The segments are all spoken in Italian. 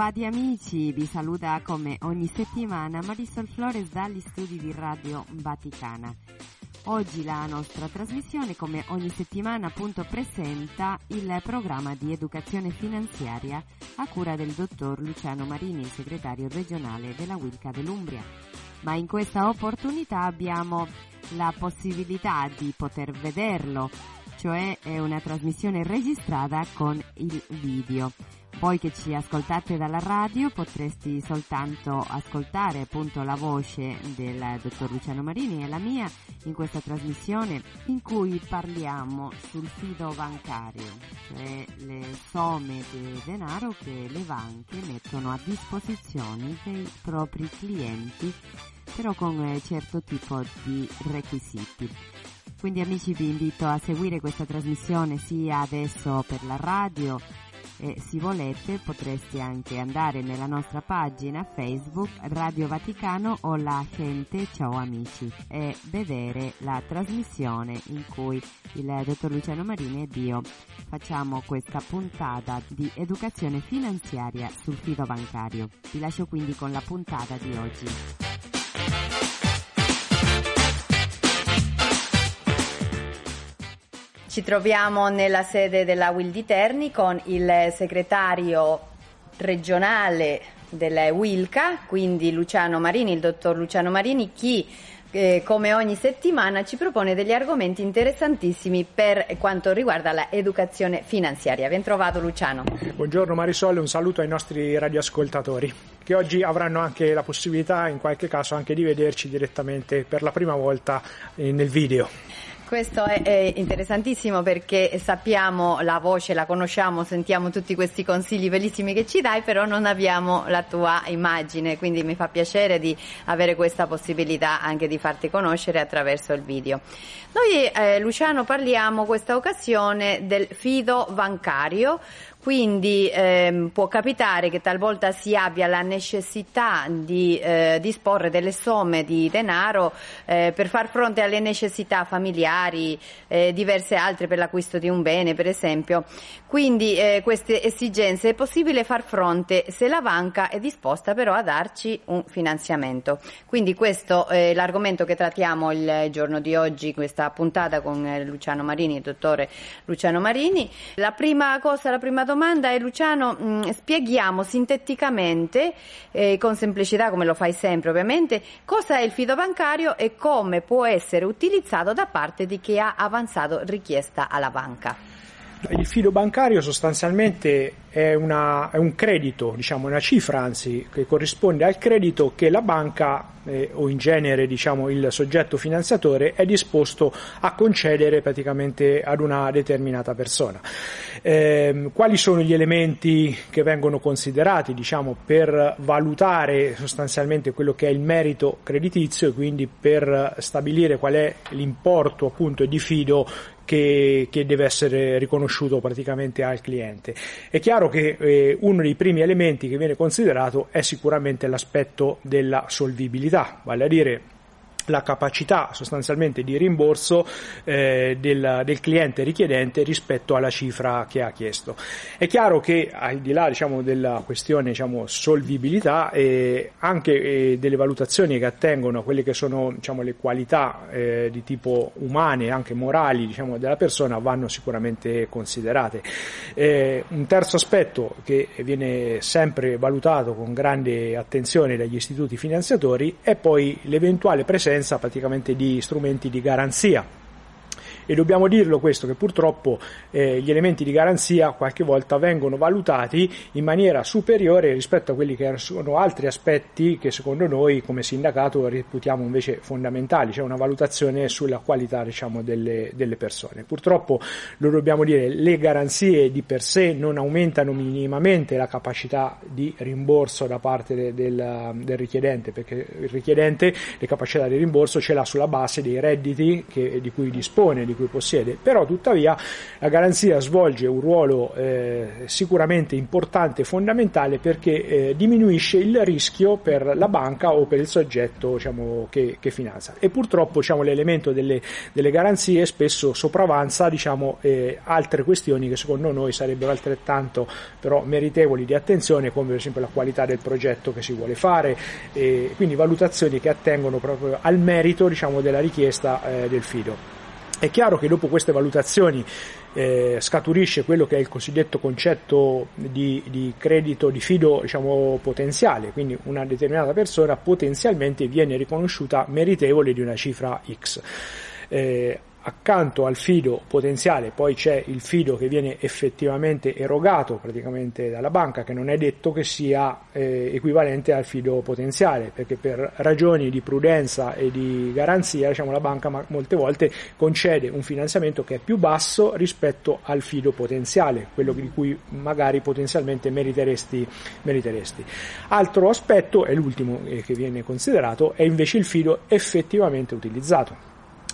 Bentrovati amici, vi saluta come ogni settimana Marisol Flores dagli studi di Radio Vaticana. Oggi la nostra trasmissione, come ogni settimana, appunto presenta il programma di educazione finanziaria a cura del dottor Luciano Marini, segretario regionale della Wilca dell'Umbria. Ma in questa opportunità abbiamo la possibilità di poter vederlo, cioè è una trasmissione registrata con il video. Voi che ci ascoltate dalla radio potresti soltanto ascoltare appunto la voce del dottor Luciano Marini e la mia in questa trasmissione in cui parliamo sul fido bancario, cioè le somme di denaro che le banche mettono a disposizione dei propri clienti, però con un certo tipo di requisiti. Quindi amici vi invito a seguire questa trasmissione sia adesso per la radio e se volete potreste anche andare nella nostra pagina Facebook Radio Vaticano o La Gente Ciao Amici e vedere la trasmissione in cui il dottor Luciano Marini ed io facciamo questa puntata di educazione finanziaria sul fido bancario. Vi lascio quindi con la puntata di oggi. Ci troviamo nella sede della Will di Terni con il segretario regionale della Wilca, quindi Luciano Marini, il dottor Luciano Marini, chi eh, come ogni settimana ci propone degli argomenti interessantissimi per quanto riguarda l'educazione finanziaria. Ben trovato Luciano. Buongiorno Marisol un saluto ai nostri radioascoltatori che oggi avranno anche la possibilità in qualche caso anche di vederci direttamente per la prima volta eh, nel video. Questo è, è, interessantissimo perché sappiamo la voce, la conosciamo, sentiamo tutti questi consigli bellissimi che ci dai, però non abbiamo la tua immagine, quindi mi fa piacere di avere questa possibilità anche di farti conoscere attraverso il video. Noi, eh, Luciano, parliamo questa occasione del fido bancario. Quindi ehm, può capitare che talvolta si abbia la necessità di eh, disporre delle somme di denaro eh, per far fronte alle necessità familiari, eh, diverse altre per l'acquisto di un bene, per esempio. Quindi eh, queste esigenze è possibile far fronte se la banca è disposta però a darci un finanziamento. Quindi questo è l'argomento che trattiamo il giorno di oggi, questa puntata con eh, Luciano Marini, il dottore Luciano Marini. La prima cosa, la prima domanda è Luciano, mh, spieghiamo sinteticamente, eh, con semplicità come lo fai sempre ovviamente, cosa è il fido bancario e come può essere utilizzato da parte di chi ha avanzato richiesta alla banca. Il fido bancario sostanzialmente è, una, è, un credito, diciamo una cifra anzi, che corrisponde al credito che la banca eh, o in genere diciamo, il soggetto finanziatore è disposto a concedere praticamente ad una determinata persona. Eh, quali sono gli elementi che vengono considerati diciamo, per valutare sostanzialmente quello che è il merito creditizio e quindi per stabilire qual è l'importo appunto di fido che, che, deve essere riconosciuto praticamente al cliente. È chiaro che eh, uno dei primi elementi che viene considerato è sicuramente l'aspetto della solvibilità, vale a dire la capacità sostanzialmente di rimborso eh, del, del, cliente richiedente rispetto alla cifra che ha chiesto. È chiaro che al di là diciamo, della questione diciamo, solvibilità eh, anche eh, delle valutazioni che attengono a quelle che sono diciamo, le qualità eh, di tipo umane e anche morali diciamo, della persona vanno sicuramente considerate. Eh, un terzo aspetto che viene sempre valutato con grande attenzione dagli istituti finanziatori è poi l'eventuale presenza presenza praticamente di strumenti di garanzia E dobbiamo dirlo questo, che purtroppo eh, gli elementi di garanzia qualche volta vengono valutati in maniera superiore rispetto a quelli che sono altri aspetti che secondo noi come sindacato reputiamo invece fondamentali, cioè una valutazione sulla qualità diciamo, delle, delle persone. Purtroppo lo dobbiamo dire, le garanzie di per sé non aumentano minimamente la capacità di rimborso da parte de, del, del, richiedente, perché il richiedente le capacità di rimborso ce l'ha sulla base dei redditi che, di cui dispone, di cui possiede, però tuttavia la garanzia svolge un ruolo eh, sicuramente importante e fondamentale perché eh, diminuisce il rischio per la banca o per il soggetto diciamo, che, che, finanzia e purtroppo diciamo, l'elemento delle, delle, garanzie spesso sopravanza diciamo, eh, altre questioni che secondo noi sarebbero altrettanto però meritevoli di attenzione come per esempio la qualità del progetto che si vuole fare quindi valutazioni che attengono proprio al merito diciamo, della richiesta eh, del fido. È chiaro che dopo queste valutazioni eh, scaturisce quello che è il cosiddetto concetto di, di credito di fido diciamo, potenziale, quindi una determinata persona potenzialmente viene riconosciuta meritevole di una cifra X. Eh, accanto al fido potenziale poi c'è il fido che viene effettivamente erogato praticamente dalla banca che non è detto che sia eh, equivalente al fido potenziale perché per ragioni di prudenza e di garanzia diciamo, la banca molte volte concede un finanziamento che è più basso rispetto al fido potenziale quello di cui magari potenzialmente meriteresti, meriteresti. altro aspetto e l'ultimo eh, che viene considerato è invece il fido effettivamente utilizzato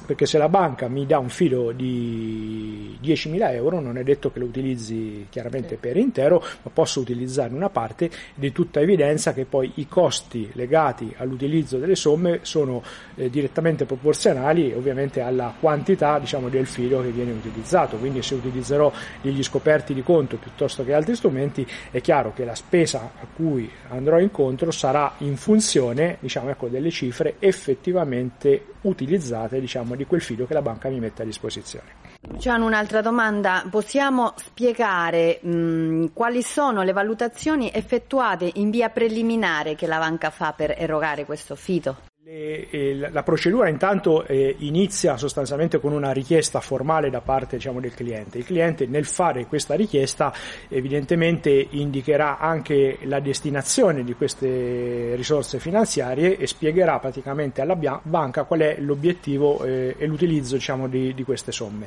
perché se la banca mi dà un filo di 10.000 euro non è detto che lo utilizzi chiaramente per intero, ma posso utilizzarne una parte di tutta evidenza che poi i costi legati all'utilizzo delle somme sono eh, direttamente proporzionali ovviamente alla quantità diciamo, del filo che viene utilizzato, quindi se utilizzerò degli scoperti di conto piuttosto che altri strumenti è chiaro che la spesa a cui andrò incontro sarà in funzione diciamo, ecco, delle cifre effettivamente utilizzate diciamo, di quel fido che la banca mi mette a disposizione. Luciano, un'altra domanda. Possiamo spiegare mh, quali sono le valutazioni effettuate in via preliminare che la banca fa per erogare questo fido? Eh, la procedura intanto eh, inizia sostanzialmente con una richiesta formale da parte diciamo, del cliente. Il cliente nel fare questa richiesta evidentemente indicherà anche la destinazione di queste risorse finanziarie e spiegherà praticamente alla banca qual è l'obiettivo eh, e l'utilizzo diciamo, di, di queste somme.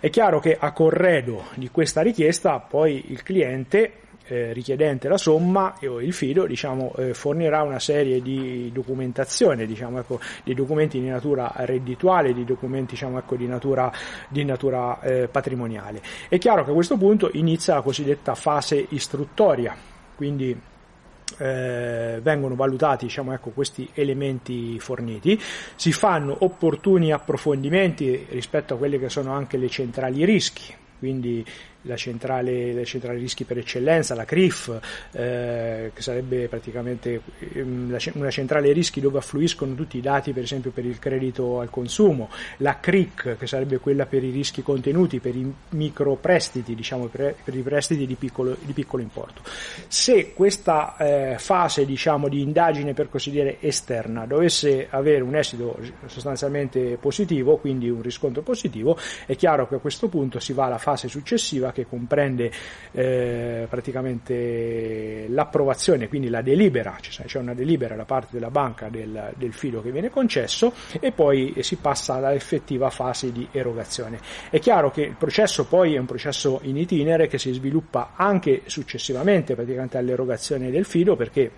È chiaro che a corredo di questa richiesta poi il cliente eh, richiedente la somma o il fido diciamo, eh, fornirà una serie di documentazione, diciamo, ecco, di documenti di natura reddituale, di documenti diciamo, ecco, di natura, di natura eh, patrimoniale. È chiaro che a questo punto inizia la cosiddetta fase istruttoria, quindi eh, vengono valutati diciamo, ecco, questi elementi forniti, si fanno opportuni approfondimenti rispetto a quelle che sono anche le centrali rischi, quindi la centrale, la centrale rischi per eccellenza, la CRIF, eh, che sarebbe praticamente ehm, una centrale rischi dove affluiscono tutti i dati per esempio per il credito al consumo, la CRIC che sarebbe quella per i rischi contenuti, per i microprestiti, diciamo per, per i prestiti di piccolo, di piccolo, importo. Se questa eh, fase diciamo, di indagine per così dire esterna dovesse avere un esito sostanzialmente positivo, quindi un riscontro positivo, è chiaro che a questo punto si va alla fase successiva che comprende eh, praticamente l'approvazione, quindi la delibera, cioè c'è una delibera da parte della banca del, del fido che viene concesso e poi si passa alla effettiva fase di erogazione. È chiaro che il processo poi è un processo in itinere che si sviluppa anche successivamente praticamente all'erogazione del fido perché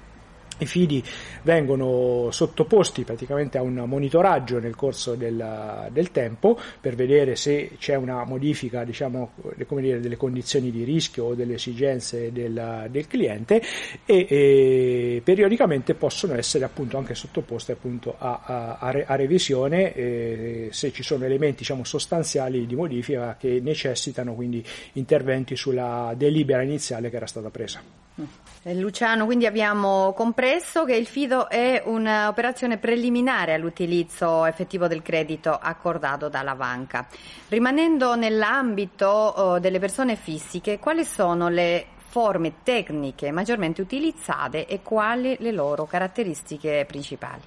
i fidi vengono sottoposti praticamente a un monitoraggio nel corso del, del tempo per vedere se c'è una modifica diciamo, dire, delle condizioni di rischio o delle esigenze del, del cliente e, e, periodicamente possono essere appunto anche sottoposte appunto a, a, a revisione eh, se ci sono elementi diciamo, sostanziali di modifica che necessitano quindi interventi sulla delibera iniziale che era stata presa. Eh, Luciano, quindi abbiamo compreso che il fido è un'operazione preliminare all'utilizzo effettivo del credito accordato dalla banca. Rimanendo nell'ambito oh, delle persone fisiche, quali sono le forme tecniche maggiormente utilizzate e quali le loro caratteristiche principali?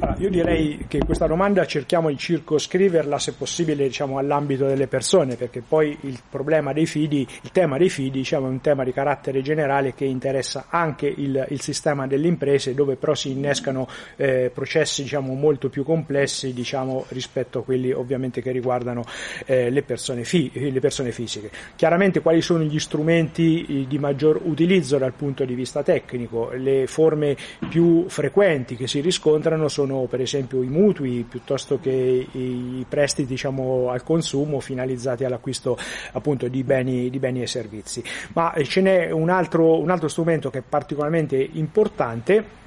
Allora, io direi che questa domanda cerchiamo di circoscriverla se possibile diciamo, all'ambito delle persone, perché poi il problema dei fidi, il tema dei fidi diciamo, è un tema di carattere generale che interessa anche il, il sistema delle imprese, dove però si innescano eh, processi diciamo, molto più complessi diciamo, rispetto a quelli ovviamente che riguardano eh, le, persone fi- le persone fisiche. Chiaramente quali sono gli strumenti eh, di maggior utilizzo dal punto di vista tecnico? Le forme più frequenti che si riscontrano sono per esempio i mutui piuttosto che i prestiti diciamo, al consumo finalizzati all'acquisto appunto di beni, di beni e servizi. Ma ce n'è un altro, un altro strumento che è particolarmente importante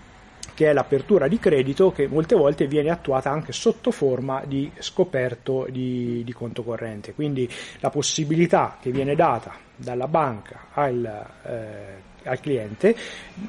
che è l'apertura di credito che molte volte viene attuata anche sotto forma di scoperto di, di conto corrente. Quindi la possibilità che viene data dalla banca al eh, al cliente,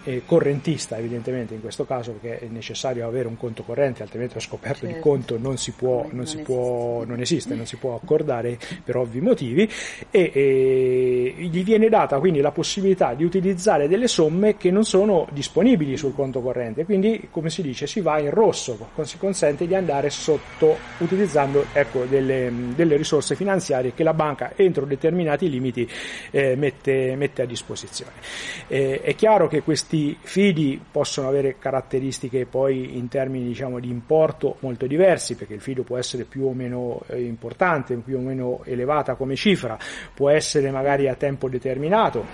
eh, correntista evidentemente in questo caso perché è necessario avere un conto corrente, altrimenti lo scoperto certo. di conto non si può, non, non, si può, non esiste, non si può accordare per ovvi motivi e, e, gli viene data quindi la possibilità di utilizzare delle somme che non sono disponibili sul conto corrente, quindi come si dice si va in rosso, si consente di andare sotto utilizzando ecco, delle, delle risorse finanziarie che la banca entro determinati limiti eh, mette, mette a disposizione. Eh, è chiaro che questi fidi possono avere caratteristiche poi in termini diciamo, di importo molto diversi, perché il fido può essere più o meno eh, importante, più o meno elevata come cifra, può essere magari a tempo determinato,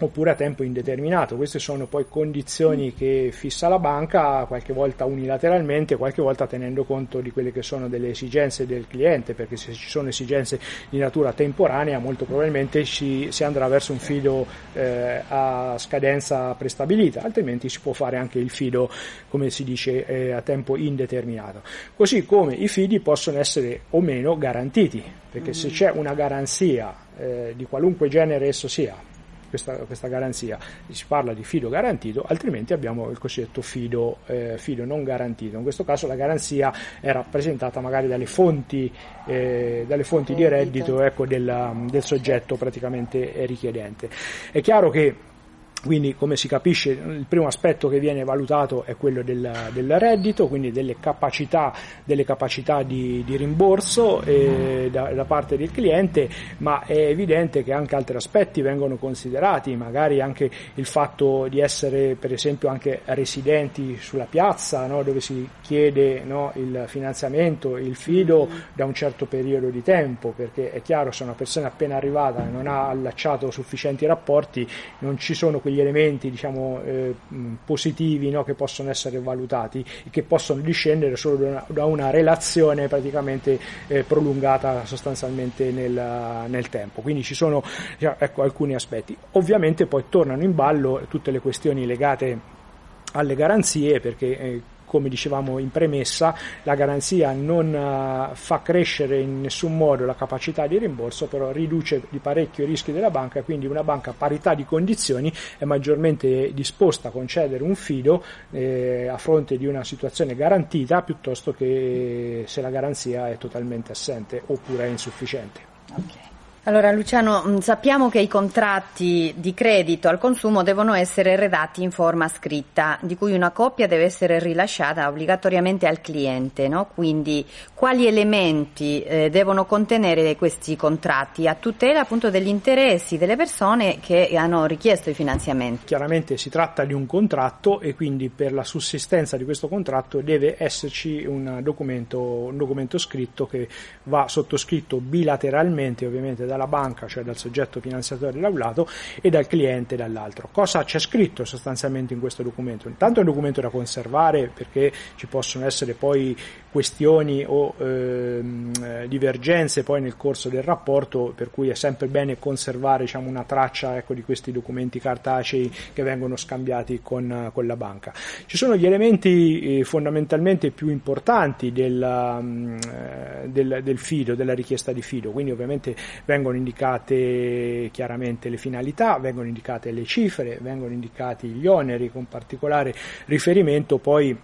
oppure a tempo indeterminato. Queste sono poi condizioni che fissa la banca, qualche volta unilateralmente, qualche volta tenendo conto di quelle che sono delle esigenze del cliente, perché se ci sono esigenze di natura temporanea molto probabilmente ci, si andrà verso un fido eh, a scadenza prestabilita, altrimenti si può fare anche il fido, come si dice, eh, a tempo indeterminato. Così come i fidi possono essere o meno garantiti, perché mm-hmm. se c'è una garanzia eh, di qualunque genere esso sia, questa, questa, garanzia, si parla di fido garantito, altrimenti abbiamo il cosiddetto fido, eh, fido, non garantito. In questo caso la garanzia è rappresentata magari dalle fonti, eh, dalle fonti di reddito ecco, del, del soggetto praticamente richiedente. È chiaro che quindi, come si capisce, il primo aspetto che viene valutato è quello del, del reddito, quindi delle capacità, delle capacità di, di, rimborso eh, da, da, parte del cliente, ma è evidente che anche altri aspetti vengono considerati, magari anche il fatto di essere, per esempio, anche residenti sulla piazza, no, dove si chiede no, il finanziamento, il fido da un certo periodo di tempo, perché è chiaro se una persona appena arrivata non ha allacciato sufficienti rapporti, non ci sono quegli elementi diciamo, eh, positivi no, che possono essere valutati e che possono discendere solo da una, da una relazione praticamente eh, prolungata sostanzialmente nel, nel, tempo. Quindi ci sono diciamo, ecco, alcuni aspetti. Ovviamente poi tornano in ballo tutte le questioni legate alle garanzie perché eh, come dicevamo in premessa, la garanzia non uh, fa crescere in nessun modo la capacità di rimborso, però riduce di parecchio i rischi della banca, quindi una banca a parità di condizioni è maggiormente disposta a concedere un fido eh, a fronte di una situazione garantita piuttosto che se la garanzia è totalmente assente oppure è insufficiente. Okay. Allora Luciano, mm, sappiamo che i contratti di credito al consumo devono essere redatti in forma scritta, di cui una copia deve essere rilasciata obbligatoriamente al cliente, no? quindi quali elementi eh, devono contenere questi contratti a tutela appunto degli interessi delle persone che hanno richiesto i finanziamenti? Chiaramente si tratta di un contratto e quindi per la sussistenza di questo contratto deve esserci un documento, un documento scritto che va sottoscritto bilateralmente ovviamente dalla banca, cioè dal soggetto finanziatore laudato, e dal cliente dall'altro. Cosa c'è scritto sostanzialmente in questo documento? Intanto è un documento da conservare perché ci possono essere poi questioni o ehm, divergenze poi nel corso del rapporto, per cui è sempre bene conservare diciamo, una traccia ecco, di questi documenti cartacei che vengono scambiati con, con la banca. Ci sono gli elementi eh, fondamentalmente più importanti del, mm, eh, del, del fido, della richiesta di fido, quindi ovviamente vengono indicate chiaramente le finalità, vengono indicate le cifre, vengono indicati gli oneri con particolare riferimento poi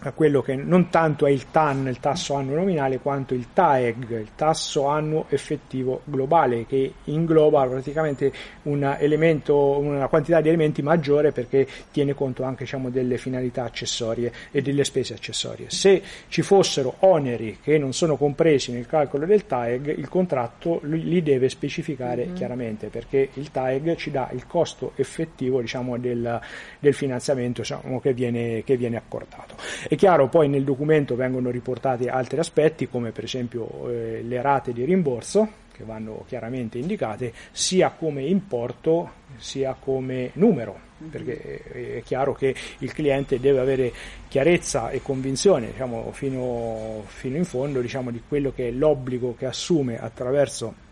a quello che non tanto è il TAN, il tasso annuo nominale, quanto il TAEG, il tasso annuo effettivo globale, che ingloba praticamente un elemento, una quantità di elementi maggiore perché tiene conto anche diciamo, delle finalità accessorie e delle spese accessorie. Se ci fossero oneri che non sono compresi nel calcolo del TAEG, il contratto li deve specificare mm-hmm. chiaramente perché il TAEG ci dà il costo effettivo diciamo, del, del, finanziamento diciamo, che, viene, che viene accordato. È chiaro, poi nel documento vengono riportati altri aspetti come per esempio eh, le rate di rimborso che vanno chiaramente indicate sia come importo sia come numero mhm. perché è chiaro che il cliente deve avere chiarezza e convinzione diciamo, fino, fino, in fondo diciamo, di quello che è l'obbligo che assume attraverso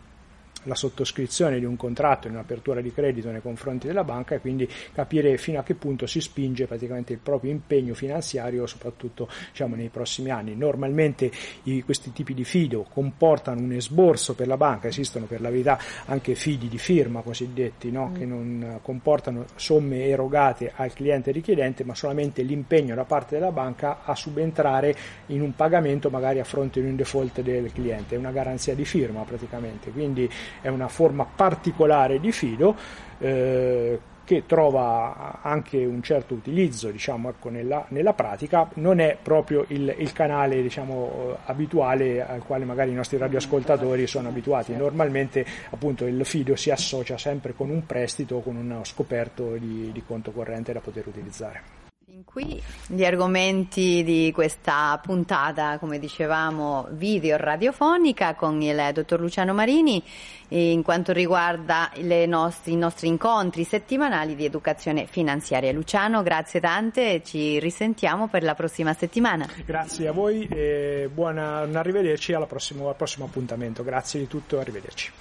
la sottoscrizione di un contratto in un'apertura di credito nei confronti della banca e quindi capire fino a che punto si spinge praticamente il proprio impegno finanziario soprattutto diciamo, nei prossimi anni. Normalmente i, questi tipi di fido comportano un esborso per la banca, esistono per la verità anche fidi di firma cosiddetti no? mm. che non comportano somme erogate al cliente richiedente ma solamente l'impegno da parte della banca a subentrare in un pagamento magari a fronte di un default del cliente, è una garanzia di firma praticamente. Quindi è una forma particolare di fido eh, che trova anche un certo utilizzo diciamo, ecco, nella, nella, pratica, non è proprio il, il canale diciamo, abituale al quale magari i nostri radioascoltatori sono abituati. Normalmente appunto, il fido si associa sempre con un prestito o con uno scoperto di, di conto corrente da poter utilizzare. Fin qui gli argomenti di questa puntata, come dicevamo, video radiofonica con il dottor Luciano Marini in quanto riguarda nostri, i nostri incontri settimanali di educazione finanziaria. Luciano, grazie tante ci risentiamo per la prossima settimana. Grazie a voi e buon arrivederci al prossimo, al prossimo appuntamento. Grazie di tutto, arrivederci.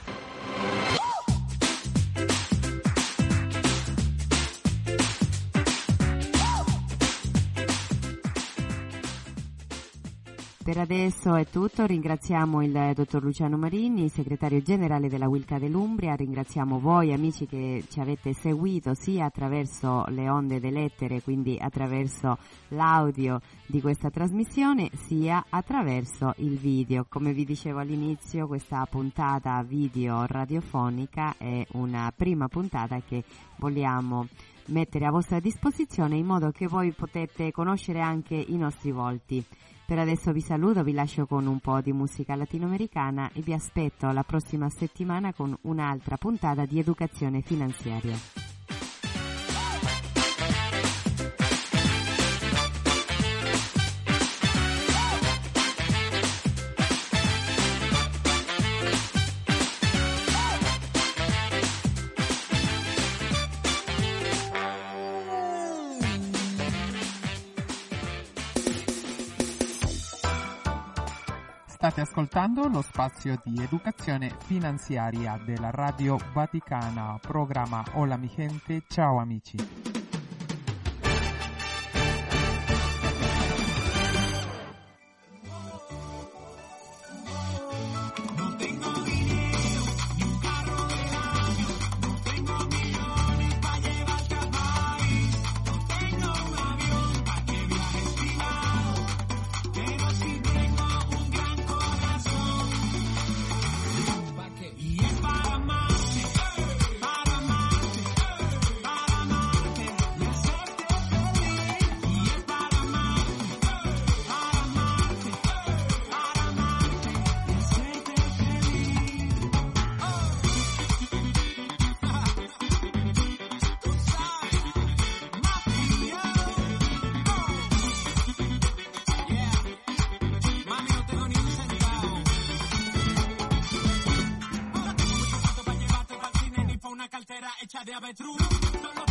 Per adesso è tutto, ringraziamo il dottor Luciano Marini, segretario generale della Wilca dell'Umbria, ringraziamo voi amici che ci avete seguito sia attraverso le onde dell'etere, quindi attraverso l'audio di questa trasmissione, sia attraverso il video. Come vi dicevo all'inizio, questa puntata video radiofonica è una prima puntata che vogliamo mettere a vostra disposizione in modo che voi potete conoscere anche i nostri volti. Per adesso vi saluto, vi lascio con un po' di musica latinoamericana e vi aspetto la prossima settimana con un'altra puntata di educazione finanziaria. Ascoltando lo spazio di educazione finanziaria della Radio Vaticana, programma Hola mi gente, ciao amici. de avetruz. Solo